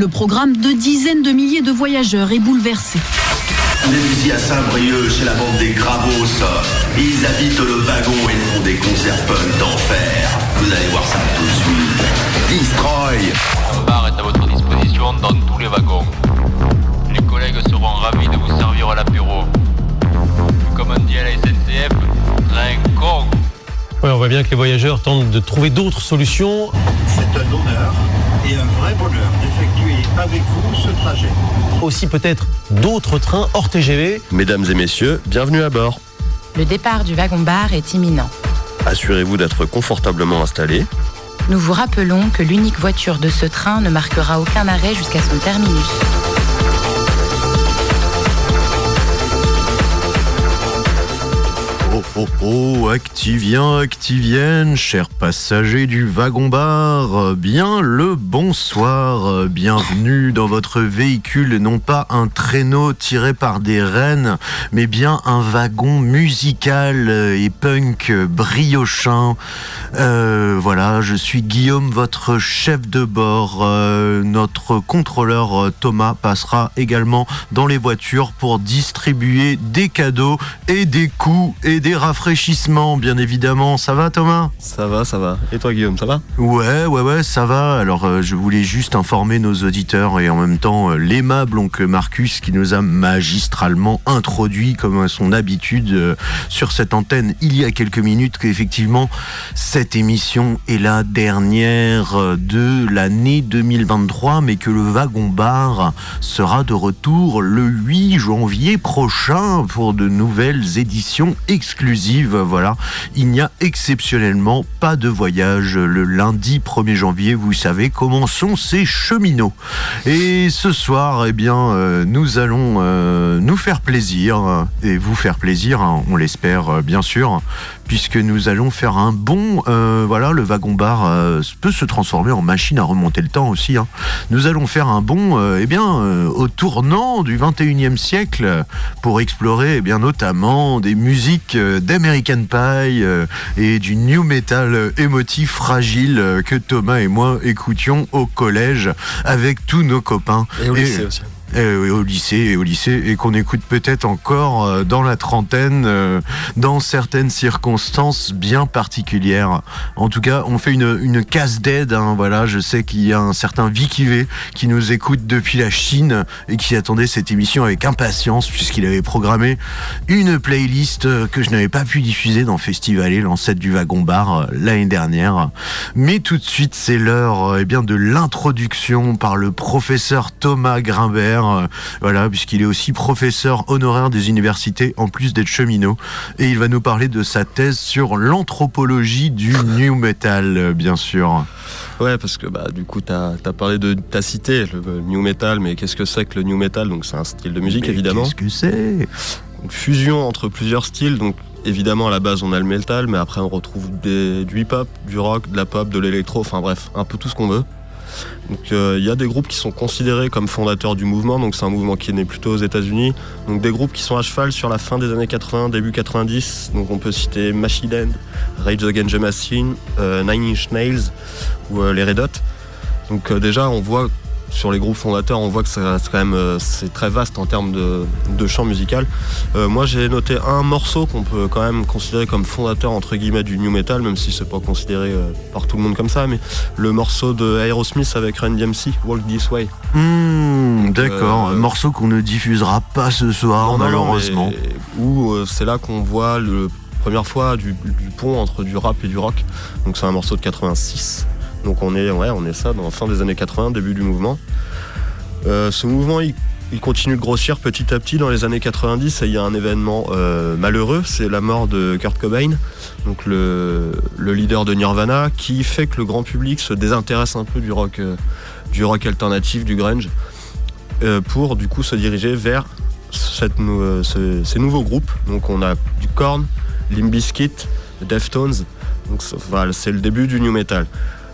Le programme de dizaines de milliers de voyageurs est bouleversé. On est ici à Saint-Brieuc, chez la bande des Gravos. Ils habitent le wagon et font des concerts punk d'enfer. Vous allez voir ça tout de suite. Destroy Un bar est à votre disposition dans tous les wagons. Les collègues seront ravis de vous servir à l'apéro. Comme on dit à la SNCF, train con. Ouais, on voit bien que les voyageurs tentent de trouver d'autres solutions. C'est un honneur et un vrai bonheur d'effectuer avec vous ce trajet. Aussi peut-être d'autres trains hors TGV. Mesdames et messieurs, bienvenue à bord. Le départ du wagon-bar est imminent. Assurez-vous d'être confortablement installé. Nous vous rappelons que l'unique voiture de ce train ne marquera aucun arrêt jusqu'à son terminus. Oh oh oh, Activien, Activienne, chers passagers du wagon-bar, bien le bonsoir, bienvenue dans votre véhicule, non pas un traîneau tiré par des rennes, mais bien un wagon musical et punk briochin. Euh, voilà, je suis Guillaume, votre chef de bord. Euh, notre contrôleur euh, Thomas passera également dans les voitures pour distribuer des cadeaux et des coups et des rafraîchissements, bien évidemment. Ça va, Thomas? Ça va, ça va. Et toi, Guillaume, ça va? Ouais, ouais, ouais, ça va. Alors, euh, je voulais juste informer nos auditeurs et en même temps euh, l'aimable oncle Marcus qui nous a magistralement introduit, comme à son habitude, euh, sur cette antenne il y a quelques minutes, qu'effectivement, cette émission est la dernière euh, de l'année 2023, mais que le wagon bar sera de retour le 8 janvier prochain pour de nouvelles éditions exclusives. Voilà, il n'y a exceptionnellement pas de voyage le lundi 1er janvier. Vous savez comment sont ces cheminots. Et ce soir, eh bien, euh, nous allons euh, nous faire plaisir et vous faire plaisir, hein, on l'espère euh, bien sûr, puisque nous allons faire un bon. euh, voilà, le wagon bar euh, peut se transformer en machine à remonter le temps aussi. hein. Nous allons faire un bon, euh, eh bien, au tournant du 21e siècle pour explorer, eh bien, notamment des musiques d'American Pie et du new metal émotif fragile que Thomas et moi écoutions au collège avec tous nos copains. Et au lycée aussi. Euh, au lycée et au lycée et qu'on écoute peut-être encore euh, dans la trentaine euh, dans certaines circonstances bien particulières. En tout cas, on fait une, une casse d'aide. hein, voilà, je sais qu'il y a un certain Vicky V qui nous écoute depuis la Chine et qui attendait cette émission avec impatience puisqu'il avait programmé une playlist euh, que je n'avais pas pu diffuser dans Festivalé, l'ancêtre du wagon bar l'année dernière. Mais tout de suite, c'est l'heure eh bien de l'introduction par le professeur Thomas Grimbert. Euh, voilà, puisqu'il est aussi professeur honoraire des universités en plus d'être cheminot. Et il va nous parler de sa thèse sur l'anthropologie du new metal, bien sûr. Ouais, parce que bah, du coup, t'as as parlé de. T'as cité le, new metal, mais qu'est-ce que c'est que le new metal? Donc, c'est un style de musique, Mais évidemment. Qu'est-ce que c'est? Fusion entre plusieurs styles. Donc, évidemment, à la base, on a le metal, mais après, on retrouve des, du hip-hop, du rock, de la pop, de l'électro, enfin bref, un peu tout ce qu'on veut. Euh, il y a des groupes qui sont considérés comme fondateurs du mouvement. Donc, c'est un mouvement qui est né plutôt aux États-Unis. Donc, des groupes qui sont à cheval sur la fin des années 80, début 90. Donc, on peut citer Machine Rage Against the Machine, euh, Nine Inch Nails ou euh, les Red Hot. Donc, déjà, on voit sur les groupes fondateurs, on voit que c'est quand même euh, c'est très vaste en termes de, de champ musical. Euh, moi, j'ai noté un morceau qu'on peut quand même considérer comme fondateur entre guillemets du new metal, même si c'est pas considéré euh, par tout le monde comme ça, mais le morceau de Aerosmith avec Run DMC, Walk This Way. Hmm, D'accord, Euh, un morceau qu'on ne diffusera pas ce soir, Non, malheureusement. mais Où c'est là qu'on voit le première fois du, du pont entre du rap et du rock. Donc c'est un morceau de 86. Donc on est, ouais, on ça dans la fin des années 80, début du mouvement. Euh, ce mouvement, il, continue de grossir petit à petit dans les années 90 et il y a un événement euh, malheureux, c'est la mort de Kurt Cobain, donc le, le leader de Nirvana, qui fait que le grand public se désintéresse un peu du rock, euh, alternatif, du grunge, pour du coup se diriger vers ces nouveaux groupes. Donc on a du Korn, Limp Bizkit, Deftones. Donc c'est le début du new metal.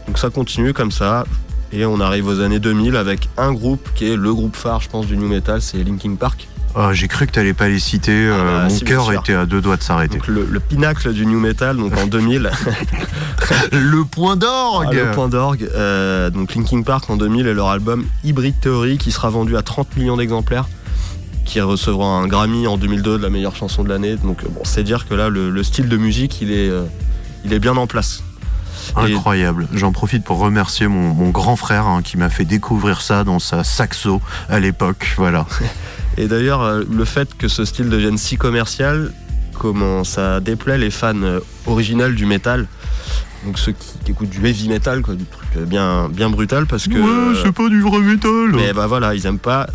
Donc ça continue comme ça. Et on arrive aux années 2000 avec un groupe qui est le groupe phare, je pense, du new metal, c'est Linkin Park. Oh, J'ai cru que tu n'allais pas les citer. euh, bah, mon si, bien cœur était à deux doigts de s'arrêter. Donc le, le pinacle du new metal, donc en 2000, Le point d'orgue Ah, le point d'orgue. euh, donc Linkin Park en 2000 et leur album Hybrid Theory qui sera vendu à 30 millions d'exemplaires, qui recevra un Grammy en 2002 de la meilleure chanson de l'année. Donc euh, bon, c'est dire que là le, le style de musique il est, euh, il est bien en place. Et- Incroyable. J'en profite pour remercier mon, mon grand frère hein, qui m'a fait découvrir ça dans sa saxo à l'époque. Voilà. Et d'ailleurs, euh, le fait que ce style devienne si commercial, comment ça déplaît les fans euh, originels du métal, donc ceux qui, qui écoutent du heavy metal, quoi, du truc euh, bien, bien brutal, parce que. euh, pas du vrai métal. mais bah voilà, ils aiment pas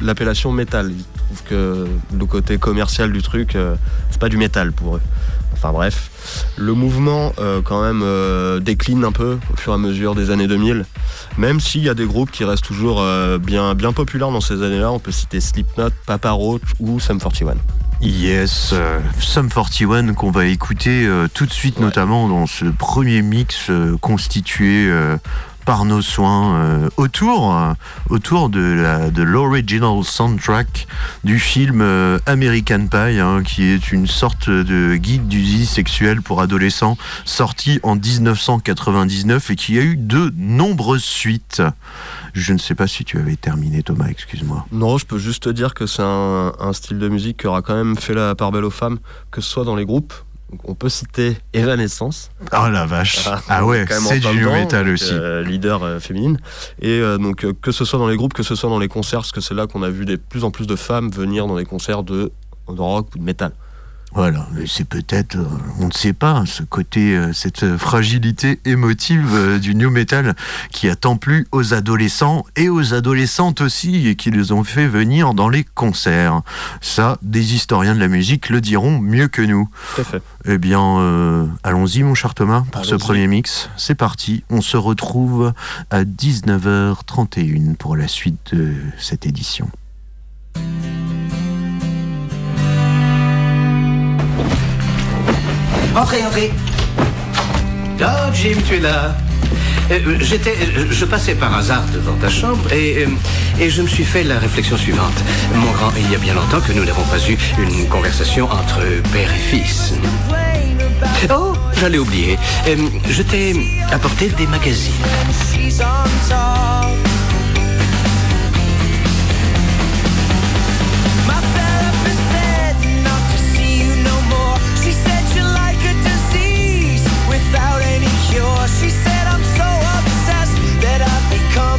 l'appellation métal. Que le côté commercial du truc, euh, c'est pas du métal pour eux. Enfin bref, le mouvement euh, quand même euh, décline un peu au fur et à mesure des années 2000. Même s'il y a des groupes qui restent toujours euh, bien, bien populaires dans ces années-là, on peut citer Slipknot, Papa Roach ou Sum 41. Yes, Sum 41 qu'on va écouter tout de suite, Ouais. notamment dans ce premier mix constitué par nos soins euh, autour, euh, de l'original soundtrack du film euh, American Pie, hein, qui est une sorte de guide d'usine sexuelle pour adolescents, sorti en 1999 et qui a eu de nombreuses suites. Je ne sais pas si tu avais terminé, Thomas. Excuse-moi. Non, je peux juste te dire que c'est un, un style de musique qui aura quand même fait la part belle aux femmes, que ce soit dans les groupes. Donc, on peut citer Evanescence. Oh la vache. Ah, Ah ouais, c'est du métal aussi. euh, leader euh, féminine. Et euh, donc, que ce soit dans les groupes, que ce soit dans les concerts, parce que c'est là qu'on a vu de plus en plus de femmes venir dans des concerts de, de rock ou de métal. Voilà, mais c'est peut-être, euh, on ne sait pas, ce côté, euh, cette euh, fragilité émotive du new metal qui a tant plu aux adolescents et aux adolescentes aussi et qui les ont fait venir dans les concerts. Ça, des historiens de la musique le diront mieux que nous. Tout à fait. Eh bien, euh, allons-y mon cher Thomas pour ce premier mix. C'est parti, on se retrouve à 19h31 pour la suite de cette édition. Entrez, entrez. Oh, Jim, tu es là. Euh, J'étais, euh, je passais par hasard devant ta chambre et, euh, et je me suis fait la réflexion suivante. Mon grand, il y a bien longtemps que nous n'avons pas eu une conversation entre père et fils. Oh, j'allais oublier. Je t'ai apporté des magazines.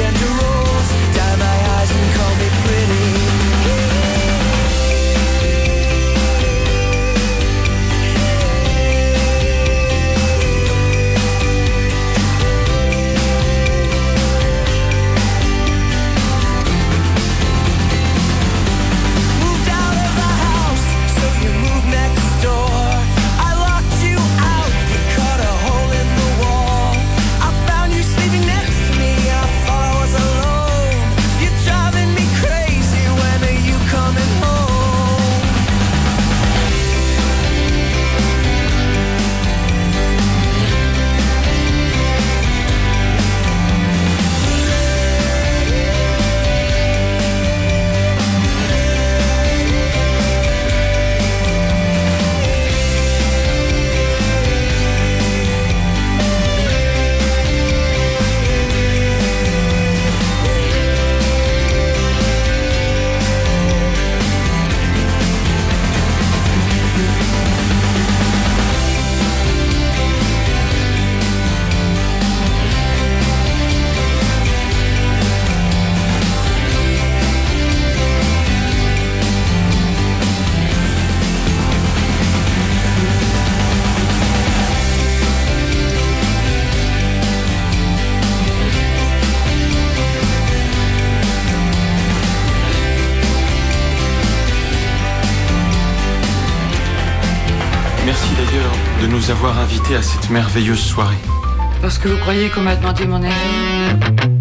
gender à cette merveilleuse soirée. Parce que vous croyez qu'on m'a demandé mon avis?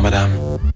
Madame.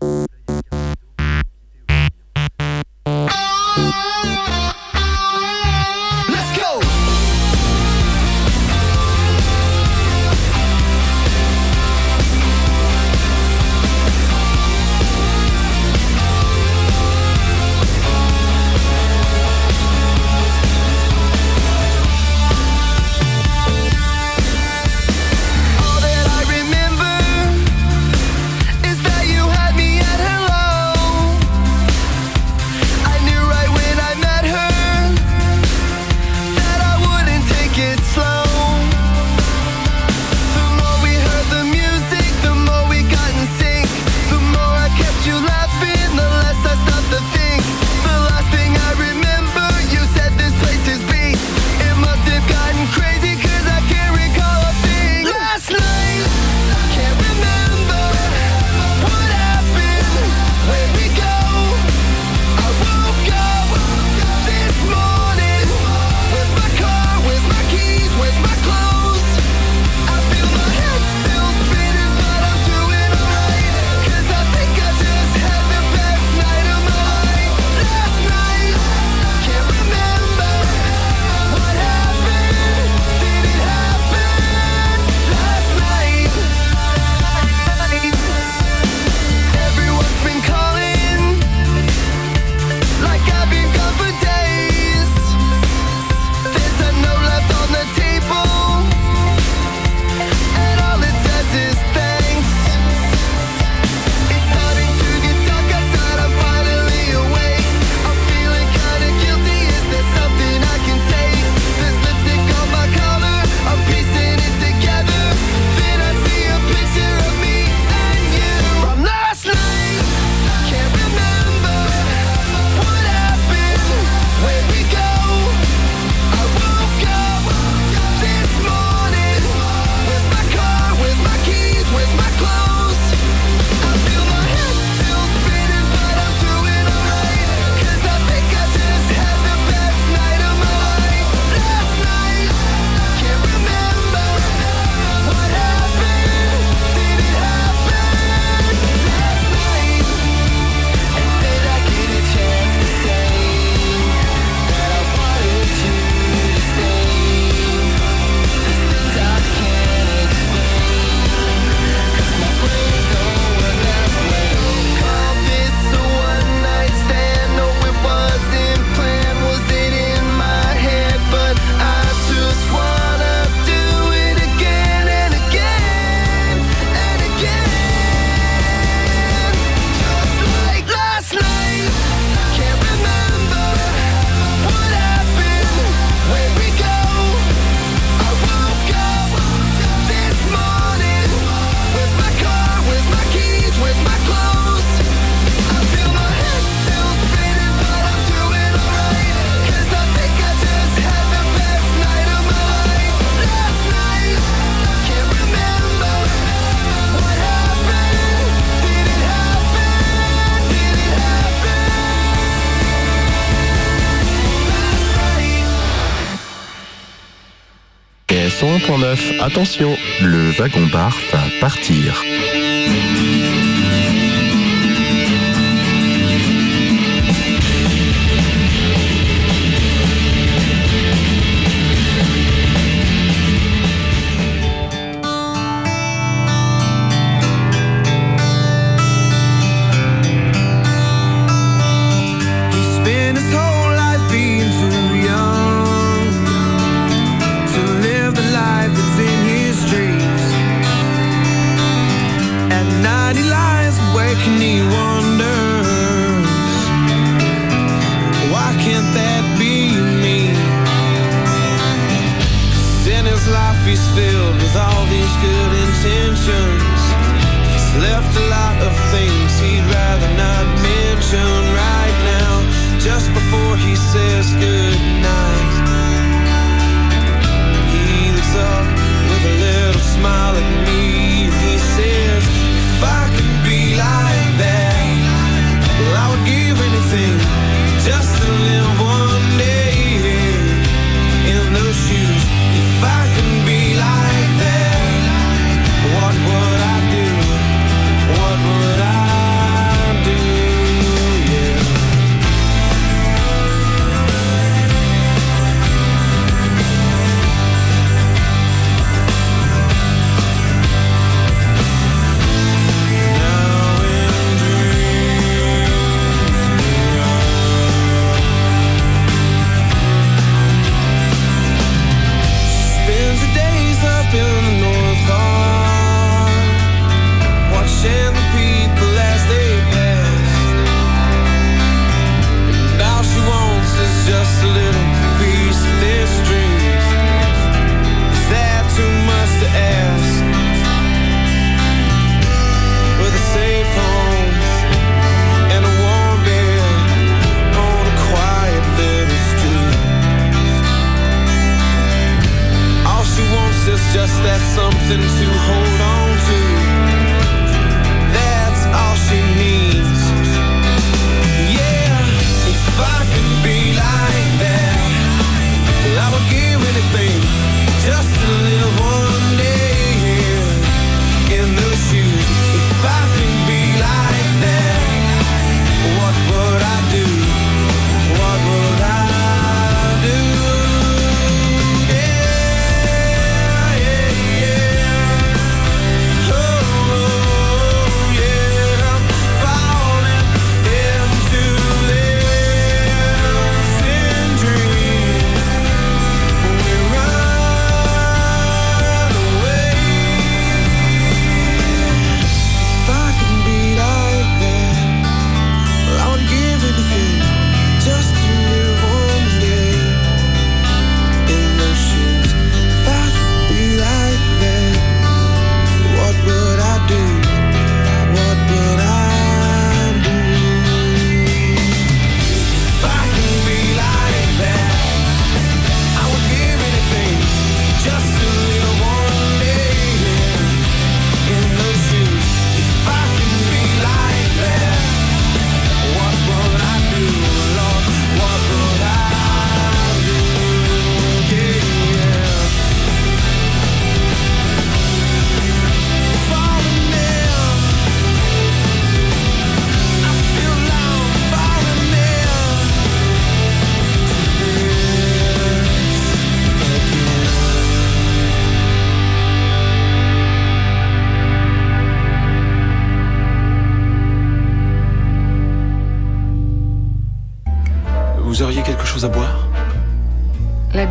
Attention, le wagon-bar va partir.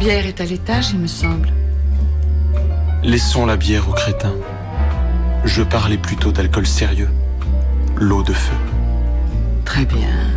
La bière est à l'étage, il me semble. Laissons la bière aux crétins. Je parlais plutôt d'alcool sérieux, l'eau de feu. Très bien.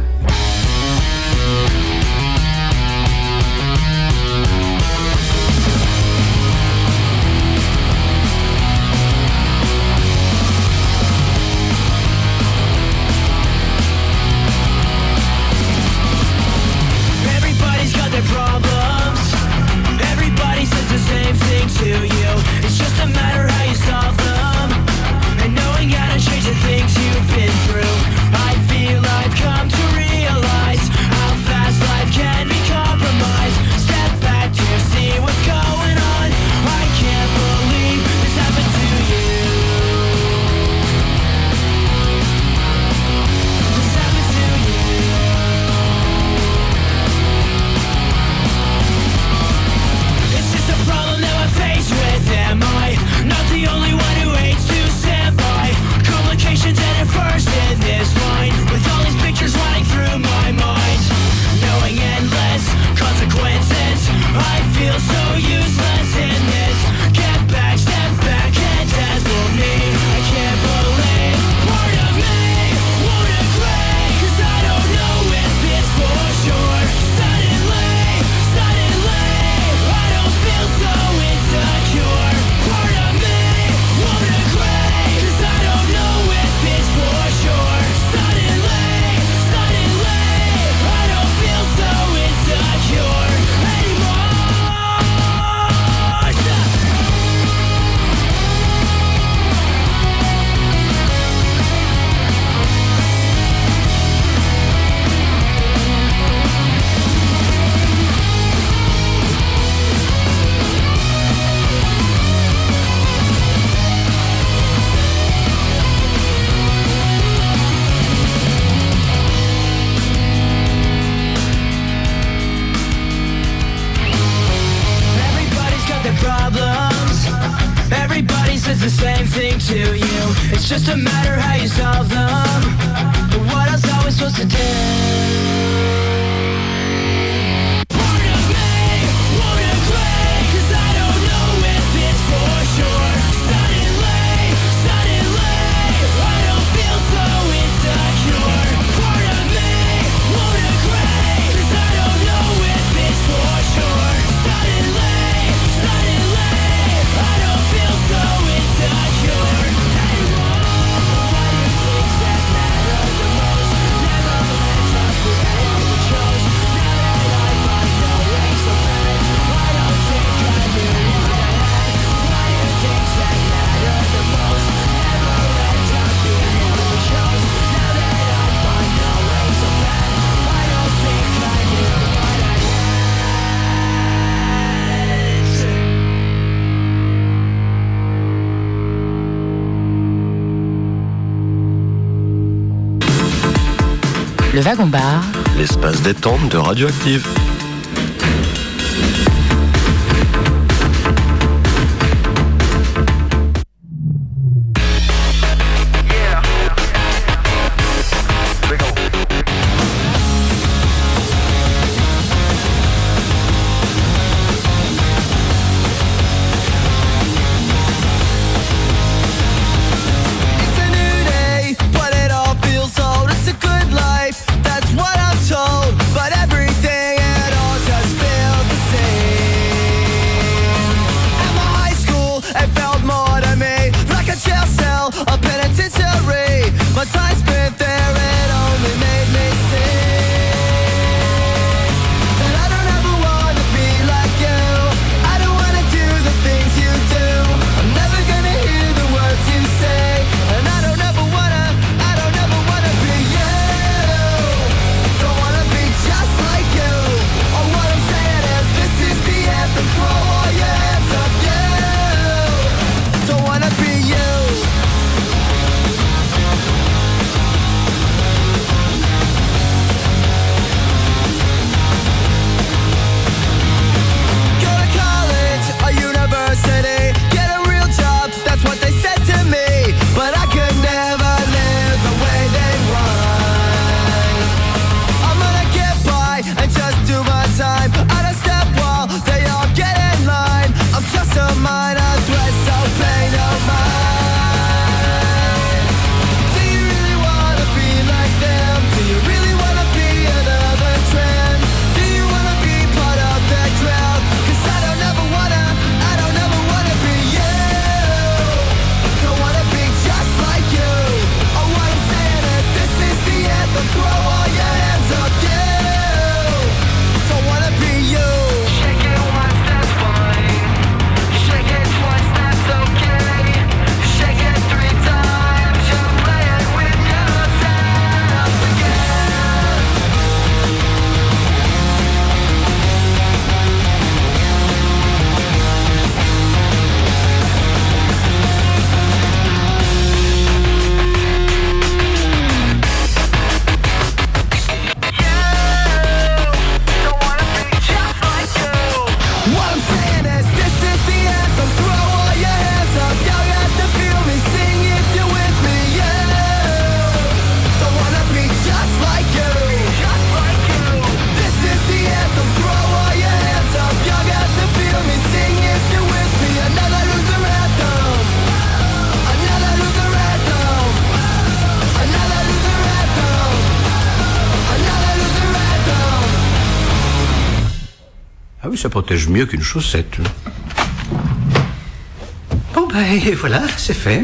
wagon l'espace détente de Radioactive. ça protège mieux qu'une chaussette. Bon, ben, voilà, c'est fait.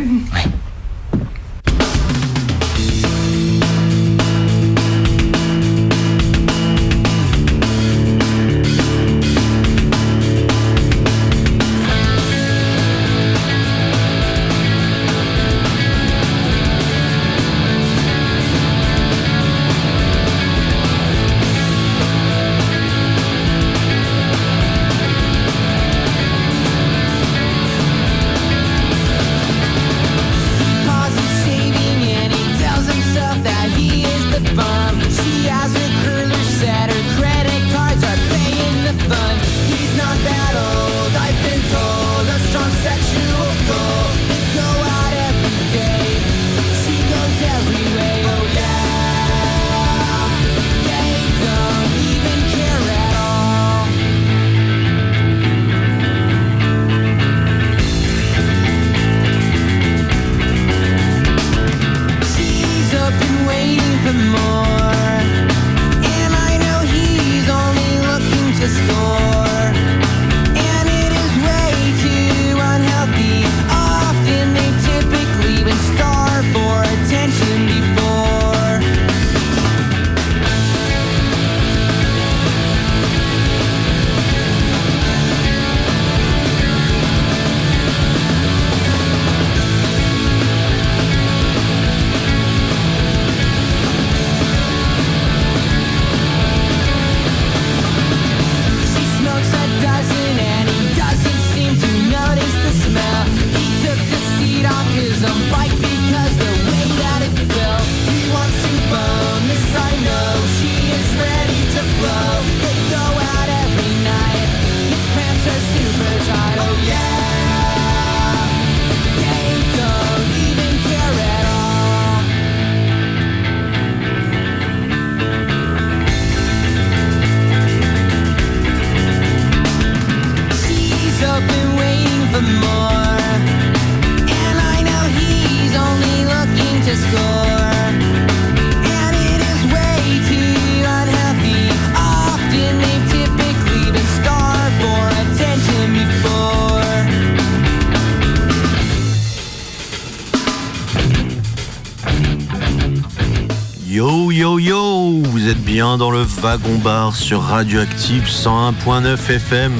Yo yo yo, vous êtes bien dans le wagon bar sur Radioactive 101.9 FM.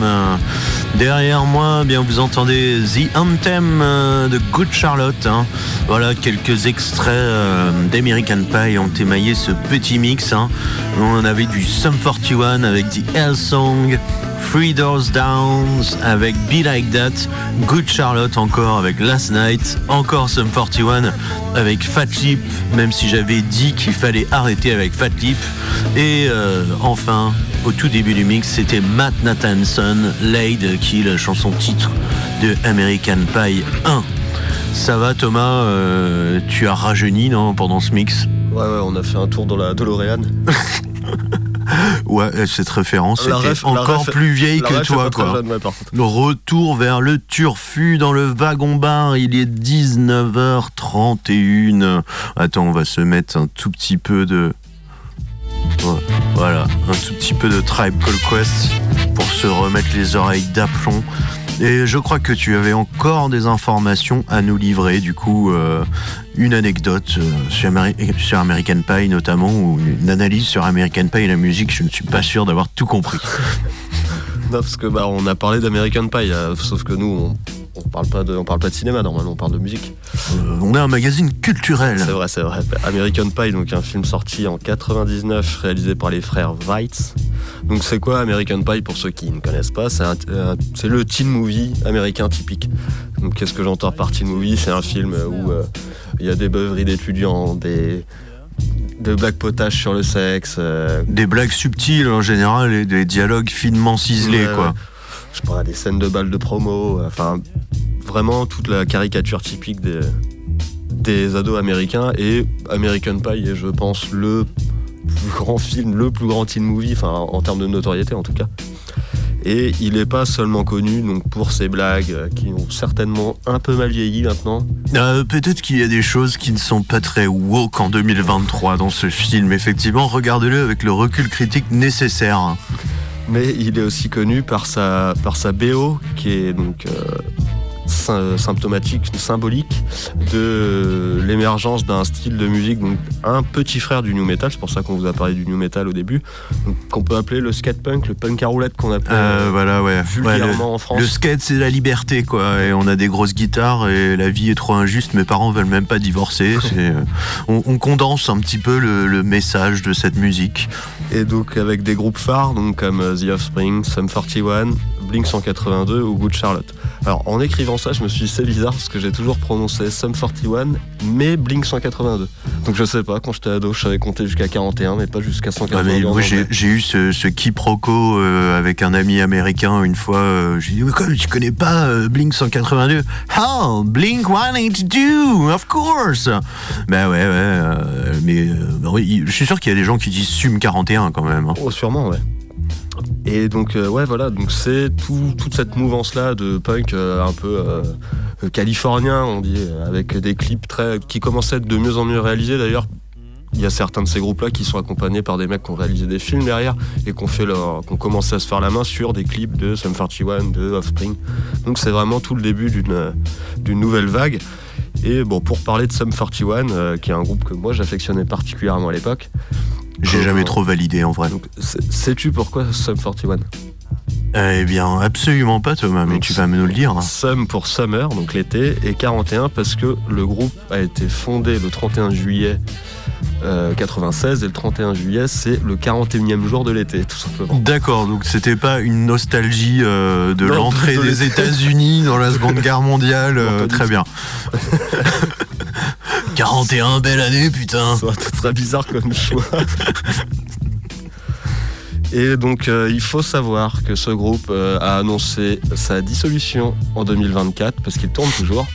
Derrière moi, eh bien vous entendez The Anthem euh, de Good Charlotte. hein. Voilà quelques extraits euh, d'American Pie ont émaillé ce petit mix. hein. On avait du Sum 41 avec The Hell Song. Three Doors Down avec Be Like That, Good Charlotte encore avec Last Night, encore Sum 41 avec Fat Lip, même si j'avais dit qu'il fallait arrêter avec Fat Lip. Et euh, enfin, au tout début du mix, c'était Matt Nathanson, Laid, qui est la chanson titre de American Pie 1. Ça va Thomas, euh, tu as rajeuni non, pendant ce mix? Ouais, ouais, on a fait un tour dans la DeLorean. Ouais, cette référence La était ref- encore ref- plus vieille que toi, quoi. jeune, ouais. Le retour vers le turfu dans le wagon bar. Il est 19h31. Attends, on va se mettre un tout petit peu de. Ouais, Voilà, un tout petit peu de Tribe Call Quest pour se remettre les oreilles d'aplomb. Et je crois que tu avais encore des informations à nous livrer, du coup, euh, une anecdote euh, sur, Ameri- sur American Pie notamment, ou une analyse sur American Pie et la musique, je ne suis pas sûr d'avoir tout compris. Non, parce que bah, on a parlé d'American Pie, euh, sauf que nous, on parle pas de, on parle pas de cinéma normalement, on parle de musique. Euh, on est un magazine culturel. C'est vrai, c'est vrai. American Pie, donc un film sorti en 99, réalisé par les frères Weitz. Donc c'est quoi American Pie pour ceux qui ne connaissent pas? C'est c'est le teen movie américain typique. Donc qu'est-ce que j'entends par teen movie? C'est un film où euh, il y a des beuveries d'étudiants, des de blagues potaches sur le sexe. euh, Des blagues subtiles en général et des dialogues finement ciselés, Ouais, quoi. ouais. Je pas, des scènes de balles de promo, euh, enfin, vraiment toute la caricature typique des, des ados américains. Et American Pie est, je pense, le plus grand film, le plus grand teen movie, enfin, en termes de notoriété en tout cas. Et il n'est pas seulement connu donc, pour ses blagues euh, qui ont certainement un peu mal vieilli maintenant. Euh, Peut-être qu'il y a des choses qui ne sont pas très woke en 2023 dans ce film. Effectivement, regardez-le avec le recul critique nécessaire. Mais il est aussi connu par sa, par sa BO, qui est donc euh, symptomatique, symbolique de l'émergence d'un style de musique, donc un petit frère du new metal, c'est pour ça qu'on vous a parlé du new metal au début, qu'on peut appeler le skate punk, le punk à roulette qu'on appelle Euh, voilà, ouais. vulgairement Ouais, le, en France. le skate, c'est la liberté, quoi. Et on a des grosses guitares et la vie est trop injuste. Mes parents veulent même pas divorcer. Euh, on, on condense un petit peu le, le message de cette musique. Et donc avec des groupes phares, donc comme euh, The Offspring, Sum 41, Blink 182 ou Good Charlotte. Alors en écrivant ça, je me suis dit c'est bizarre parce que j'ai toujours prononcé Sum 41, mais Blink 182. Donc je sais pas, quand j'étais ado, je savais compter jusqu'à 41, mais pas jusqu'à Ouais, 182. mais en moi, j'ai eu ce, ce quiproquo euh, avec un ami américain une fois. euh, j'ai dit, mais comme tu connais pas euh, Blink 182 Oh, Blink 182, of course Ben ouais, ouais. euh, mais bah je suis sûr qu'il y a des gens qui disent Sum 41 quand même. hein. Oh, sûrement, ouais. Et donc, euh, ouais, voilà, donc c'est tout- toute cette mouvance-là de punk euh, un peu euh, californien, on dit, avec des clips très, qui commençaient à être de mieux en mieux réalisés d'ailleurs. Il y a certains de ces groupes-là qui sont accompagnés par des mecs qui ont réalisé des films derrière et qui ont, fait leur, qui ont commencé à se faire la main sur des clips de Sum 41, de Offspring. Donc c'est vraiment tout le début d'une nouvelle vague. Et bon, pour parler de Sum 41, euh, qui est un groupe que moi j'affectionnais particulièrement à l'époque, J'ai jamais trop validé en vrai. donc, sais- sais-tu pourquoi Sum 41 Eh bien, absolument pas Thomas, mais Donc, tu vas me nous le dire. Sum pour Summer, donc l'été, et 41 parce que le groupe a été fondé le 31 juillet euh, 96 et le 31 juillet c'est le 41e jour de l'été, tout simplement. D'accord, donc c'était pas une nostalgie euh, de Non, l'entrée de des. États-Unis dans la Seconde Guerre mondiale. euh, très bien. 41, belle année, putain. Été très bizarre comme choix. Et donc, euh, il faut savoir que ce groupe euh, a annoncé sa dissolution en 2024, parce qu'il tourne toujours.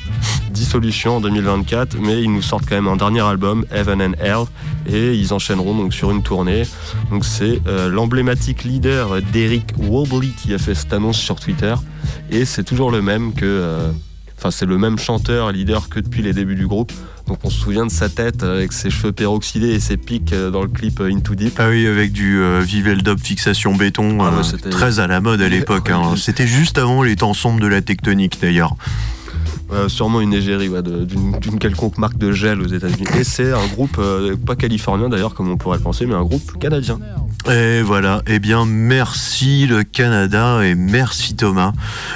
Dissolution en 2024, mais ils nous sortent quand même un dernier album, Heaven and Hell, et ils enchaîneront donc sur une tournée. Donc, c'est euh, l'emblématique leader d'Eric Wobley qui a fait cette annonce sur Twitter, et c'est toujours le même que. euh, Enfin, c'est le même chanteur, leader que depuis les débuts du groupe. Donc on se souvient de sa tête euh, avec ses cheveux peroxydés et ses pics dans le clip Into Deep. Ah oui, avec du euh, Vivel Dub fixation béton, Ah ouais, euh, très à la mode à l'époque. hein. C'était juste avant les temps sombres de la tectonique d'ailleurs. Euh, sûrement une égérie d'une quelconque marque de gel aux États-Unis. Et c'est un groupe, euh, pas californien d'ailleurs, comme on pourrait le penser, mais un groupe canadien. Et voilà, eh bien merci le Canada et merci Thomas.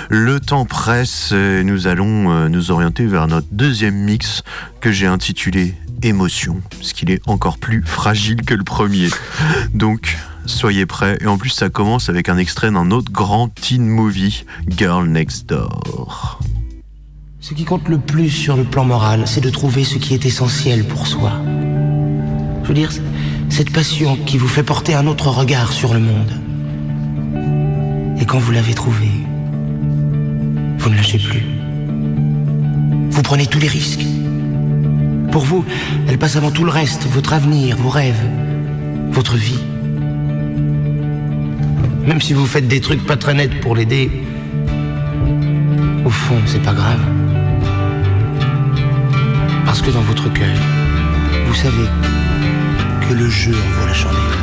Le temps presse et nous allons euh, nous orienter vers notre deuxième mix que j'ai intitulé Émotion, puisqu'il est encore plus fragile que le premier. Donc soyez prêts. Et en plus ça commence avec un extrait d'un autre grand teen movie, Girl Next Door. Ce qui compte le plus sur le plan moral, c'est de trouver ce qui est essentiel pour soi. Je veux dire, cette passion qui vous fait porter un autre regard sur le monde. Et quand vous l'avez trouvée, vous ne lâchez plus. Vous prenez tous les risques. Pour vous, elle passe avant tout le reste, votre avenir, vos rêves, votre vie. Même si vous faites des trucs pas très nets pour l'aider, au fond, c'est pas grave. Dans votre cœur, vous savez que le jeu en vaut la chandelle.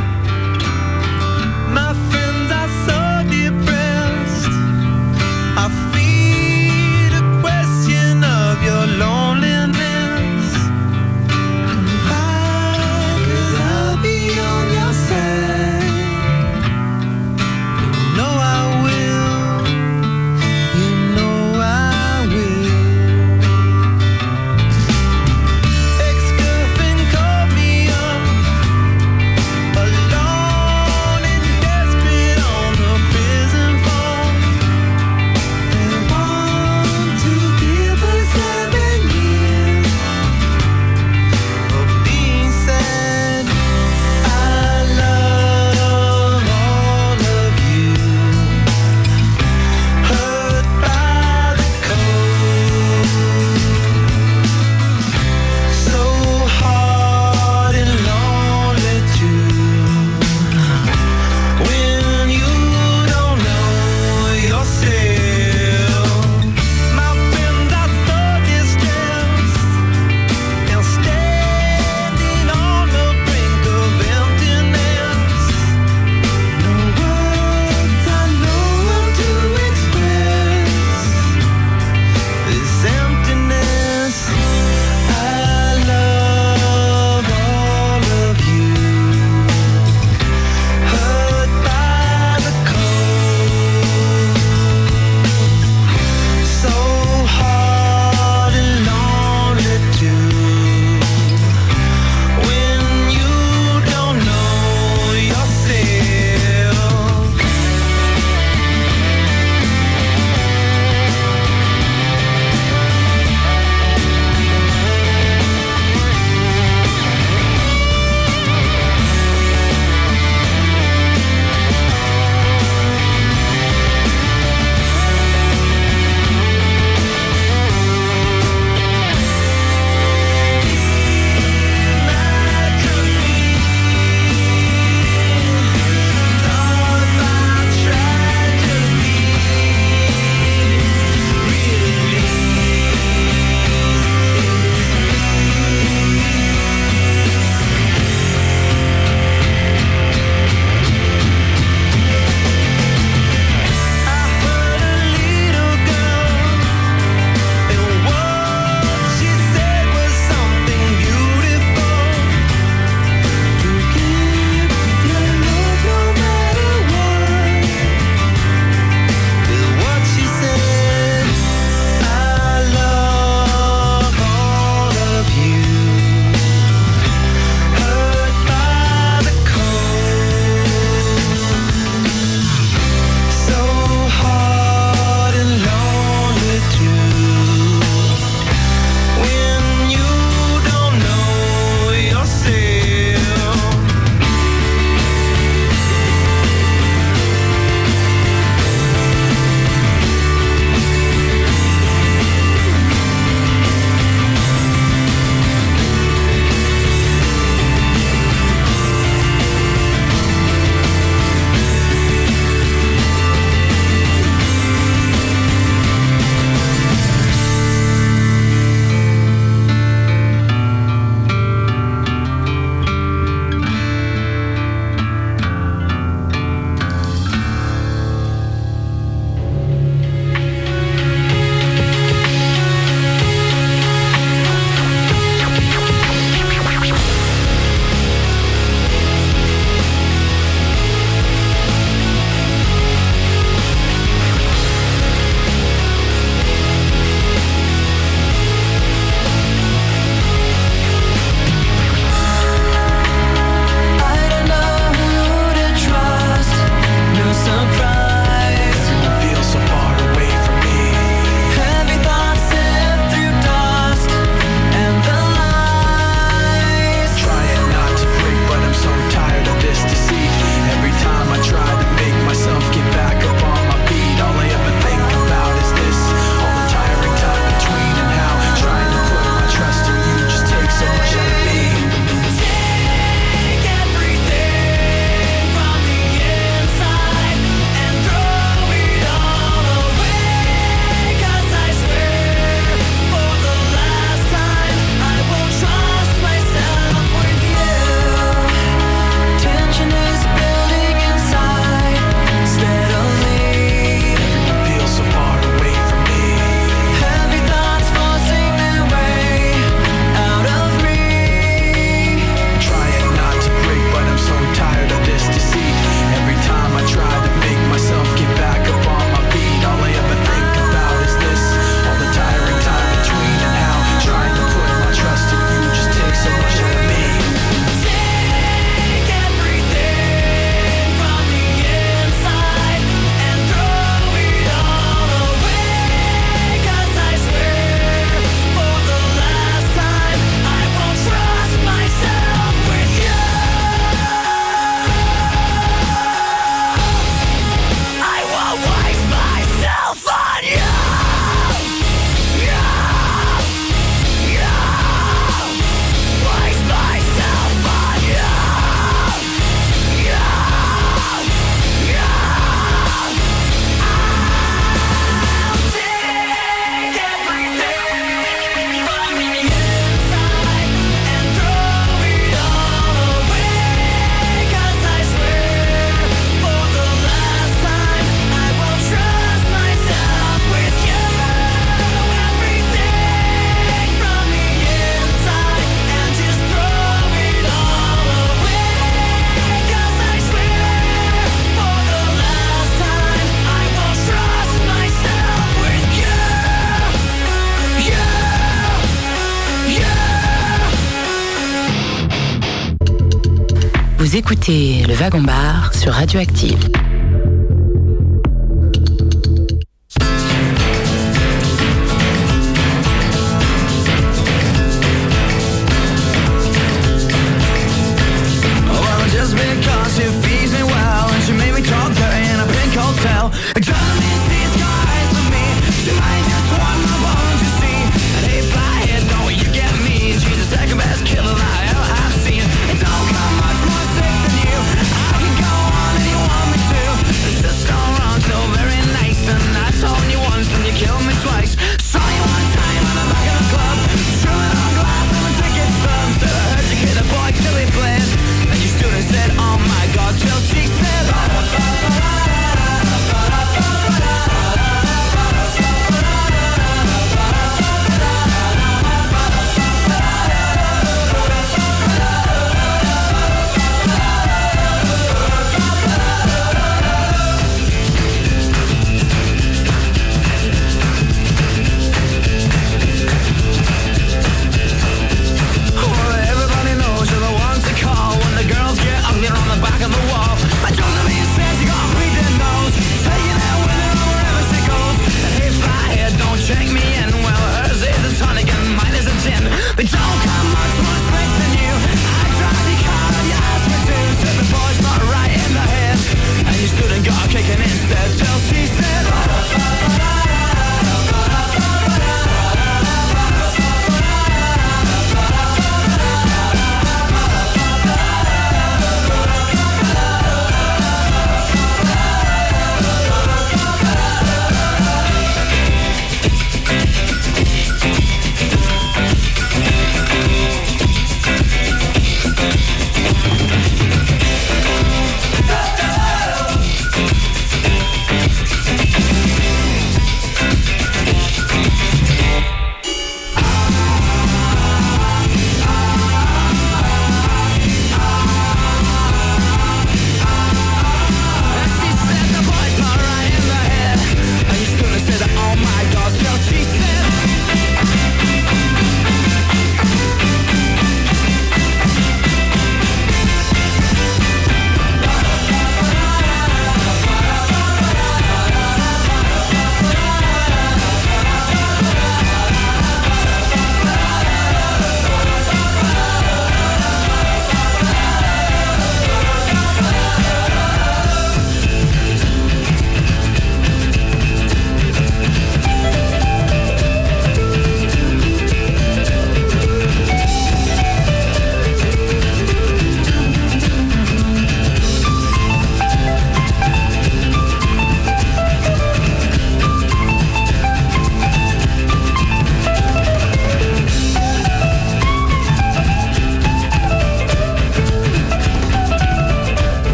écoutez le Wagon Bar sur Radioactive.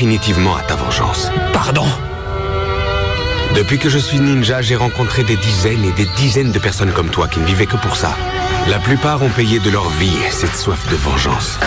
définitivement à ta vengeance. Pardon Depuis que je suis ninja, j'ai rencontré des dizaines et des dizaines de personnes comme toi qui ne vivaient que pour ça. La plupart ont payé de leur vie cette soif de vengeance.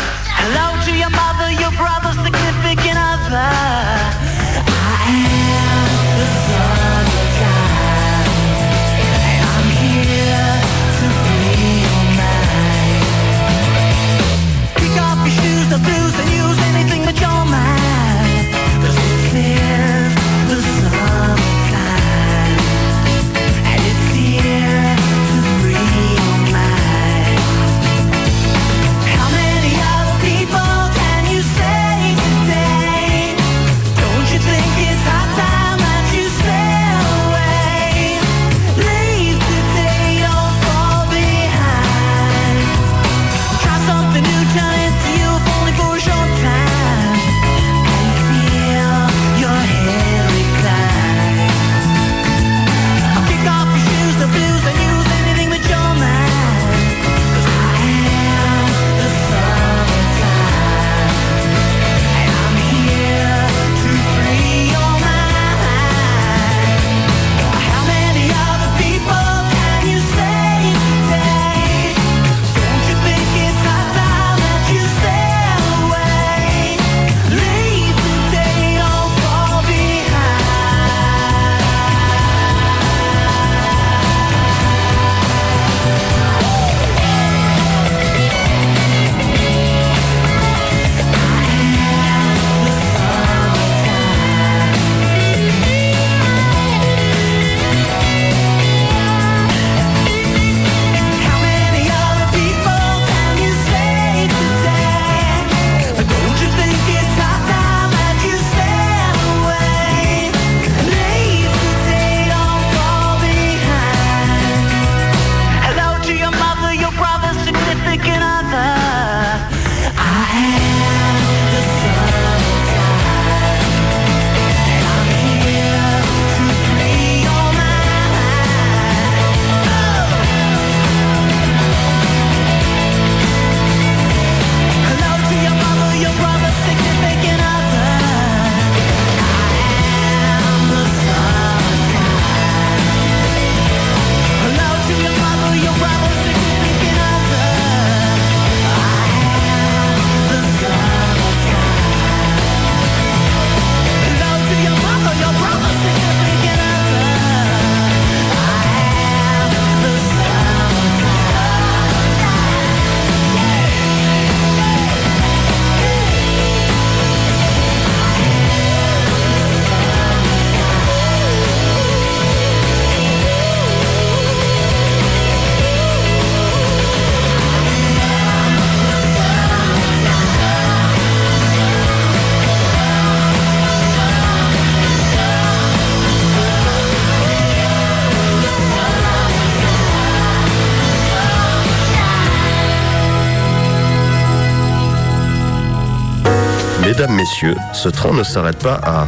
Monsieur, ce train ne s'arrête pas à...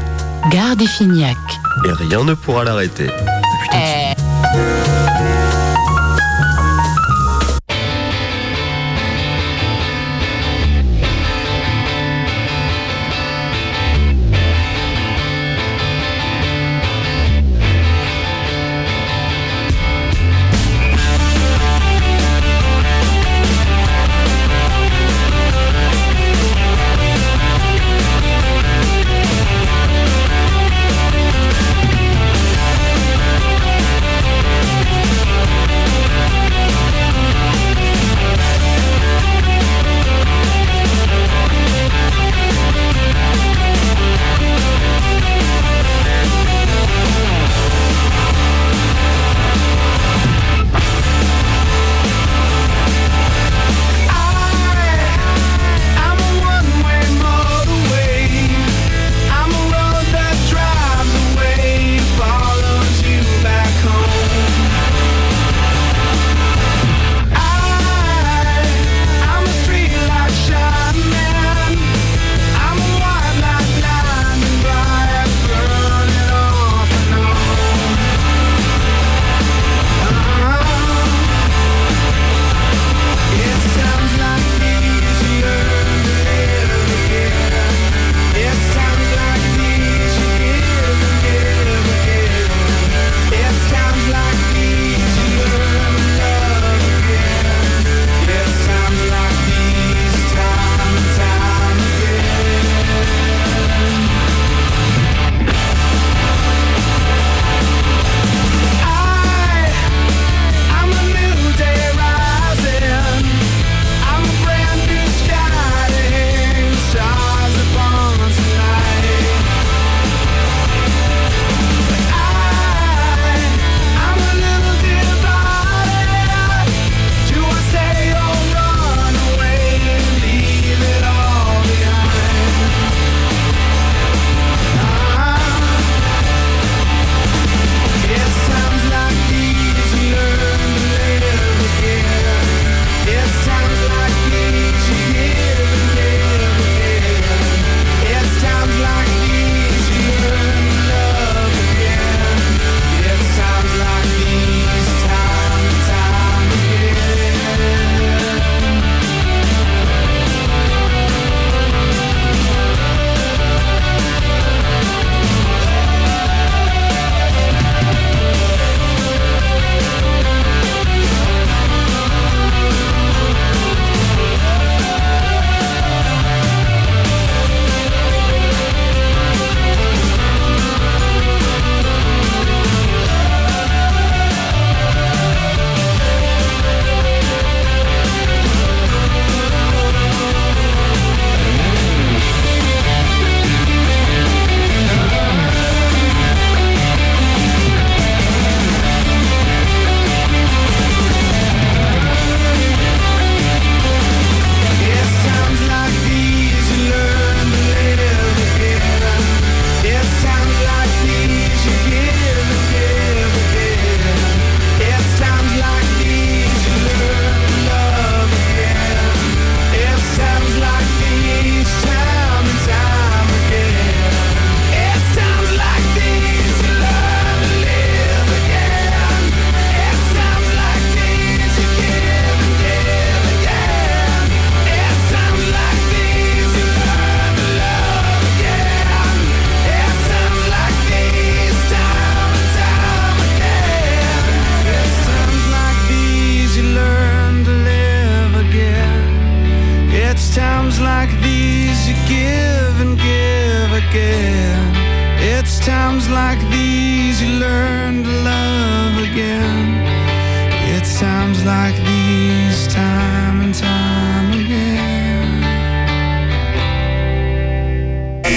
Gare d'Effignac. Et rien ne pourra l'arrêter.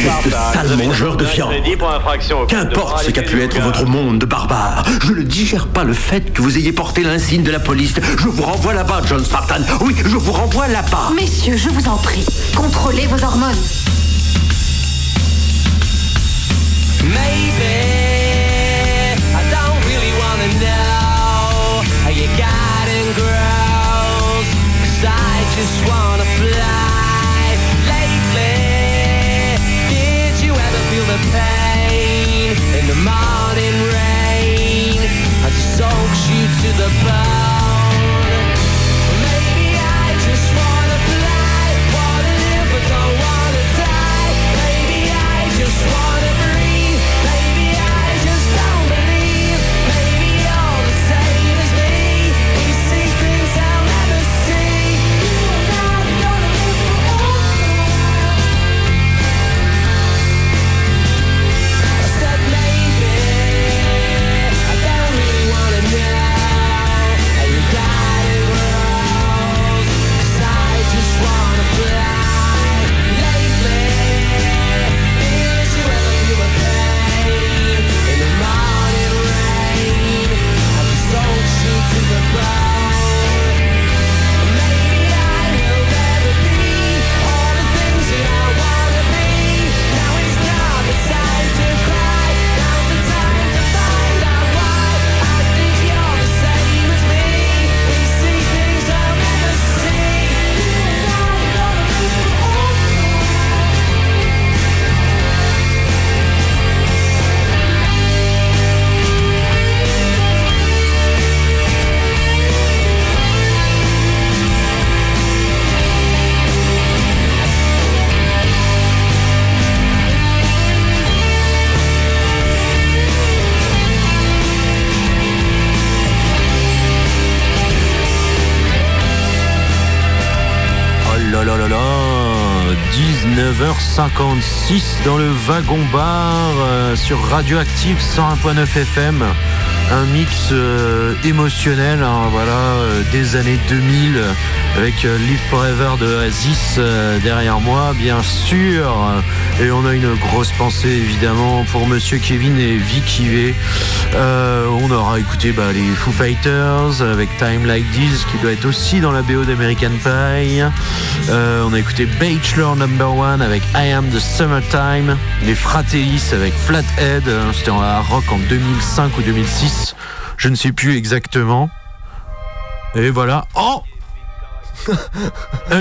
espèce sale mangeur de viande. Qu'importe ce qu'a pu être votre monde de barbare, je ne digère pas le fait que vous ayez porté l'insigne de la police. Je vous renvoie là-bas, John Spartan. Oui, je vous renvoie là-bas. Messieurs, je vous en prie, contrôlez vos hormones. Maybe. 19h56 dans le wagon bar euh, sur Radioactive 101.9 FM. Un mix euh, émotionnel, hein, voilà, euh, des années 2000 avec euh, Live Forever de euh, derrière moi, bien sûr. Et on a une grosse pensée évidemment pour Monsieur Kevin et Vicky V. On aura écouté bah, les Foo Fighters avec Time Like This qui doit être aussi dans la BO d'American Pie. On a écouté Bachelor Number One avec I Am the Summertime. Les Fratellis avec Flathead. euh, C'était en rock en 2005 ou 2006. Je ne sais plus exactement. Et voilà. Oh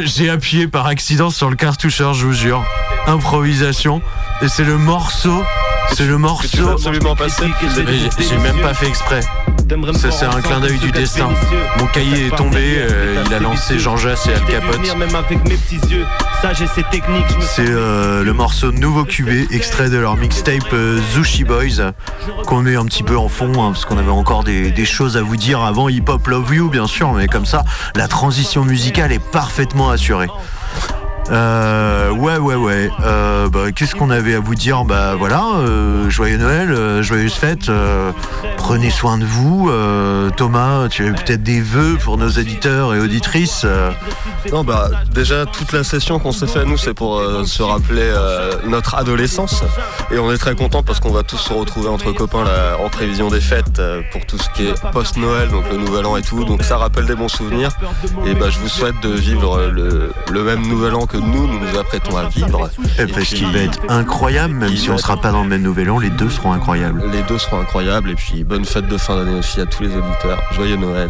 J'ai appuyé par accident sur le cartoucheur, je vous jure. Improvisation. Et c'est le morceau. C'est le morceau. absolument j'ai- même pas fait exprès. Ça, c'est un clin d'œil du destin. Mon cahier est tombé, euh, il a lancé Jean Jass et Al Capote. Même avec mes petits yeux, sage et ses techniques, je me C'est euh, le morceau Nouveau Cubé, extrait de leur mixtape euh, Zushi Boys, qu'on met un petit peu en fond, hein, parce qu'on avait encore des, des choses à vous dire avant Hip Hop Love You, bien sûr, mais comme ça, la transition musicale est parfaitement assurée. Euh, ouais, ouais, ouais. Euh, bah, Qu'est-ce qu'on avait à vous dire Bah voilà, euh, joyeux Noël, euh, joyeuses fêtes. euh, prenez soin de vous. Euh, Thomas, tu as peut-être des vœux pour nos éditeurs et auditrices. Non, bah, déjà, toute la session qu'on s'est fait, nous, c'est pour se rappeler notre adolescence. Et on est très content parce qu'on va tous se retrouver entre copains là, en prévision des fêtes pour tout ce qui est post-Noël, donc le nouvel an et tout. Donc ça rappelle des bons souvenirs. Et bah, je vous souhaite de vivre le, le même nouvel an que nous, nous nous apprêtons à vivre. Et parce qu'il va être incroyable, même si on être- sera pas dans le même nouvel an, les deux seront incroyables. Les deux seront incroyables. Et puis, bonne fête de fin d'année aussi à tous les auditeurs. Joyeux Noël.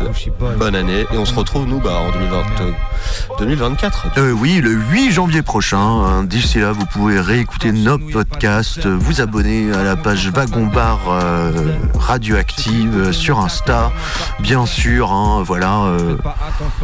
Bonne année. Et on se retrouve, nous, bah, en 2020, euh, 2024. Euh, oui, le 8 janvier prochain. hein. D'ici là, vous pouvez réécouter nos podcasts, vous abonner à la page Wagon Bar euh, Radioactive euh, sur Insta, bien sûr. hein, voilà. euh,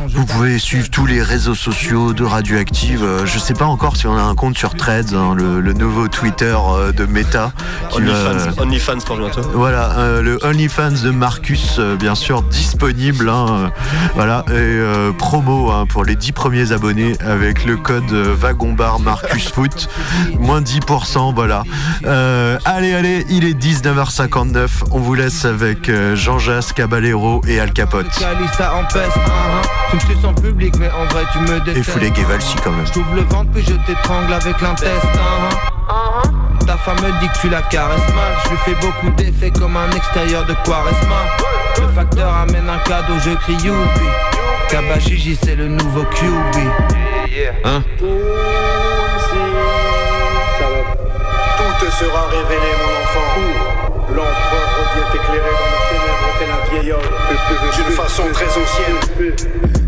vous pouvez suivre tous les réseaux sociaux de Radioactive. Euh, je sais pas encore si on a un compte sur Threads, hein, le, le nouveau Twitter euh, de Meta. OnlyFans, OnlyFans pour bientôt. voilà, euh, le OnlyFans de Marcus, euh, bien sûr, disponible. hein, euh, voilà, et euh, promo hein, pour les 10 premiers abonnés avec le code euh, Wagon Bar Marcus Foot. Moins 10%, voilà. Euh, allez, allez, il est 19h59. On vous laisse avec euh, Jean-Jas, Caballero et Al Capote. Tu me public, mais en vrai, tu me détestes. Et Foulet Guévalsi quand même. Le ventre, puis je t'étrangle avec l'intestin. Ta femme me dit que tu la caresses mal. Je lui fais beaucoup d'effets comme un extérieur de Quaresma. Le facteur amène un cadeau, je crie youpi. Kabashiji, c'est le nouveau QB. Hein? Tout te sera révélé, mon enfant. Façon très ancienne.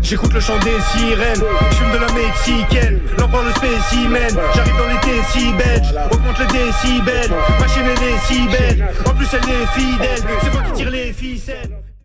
J'écoute le chant des sirènes, fume de la mexicaine, l'empereur le spécimen, j'arrive dans les décibels, augmente le décibel, ma chaîne est si belle, en plus elle est fidèle, c'est moi qui tire les ficelles.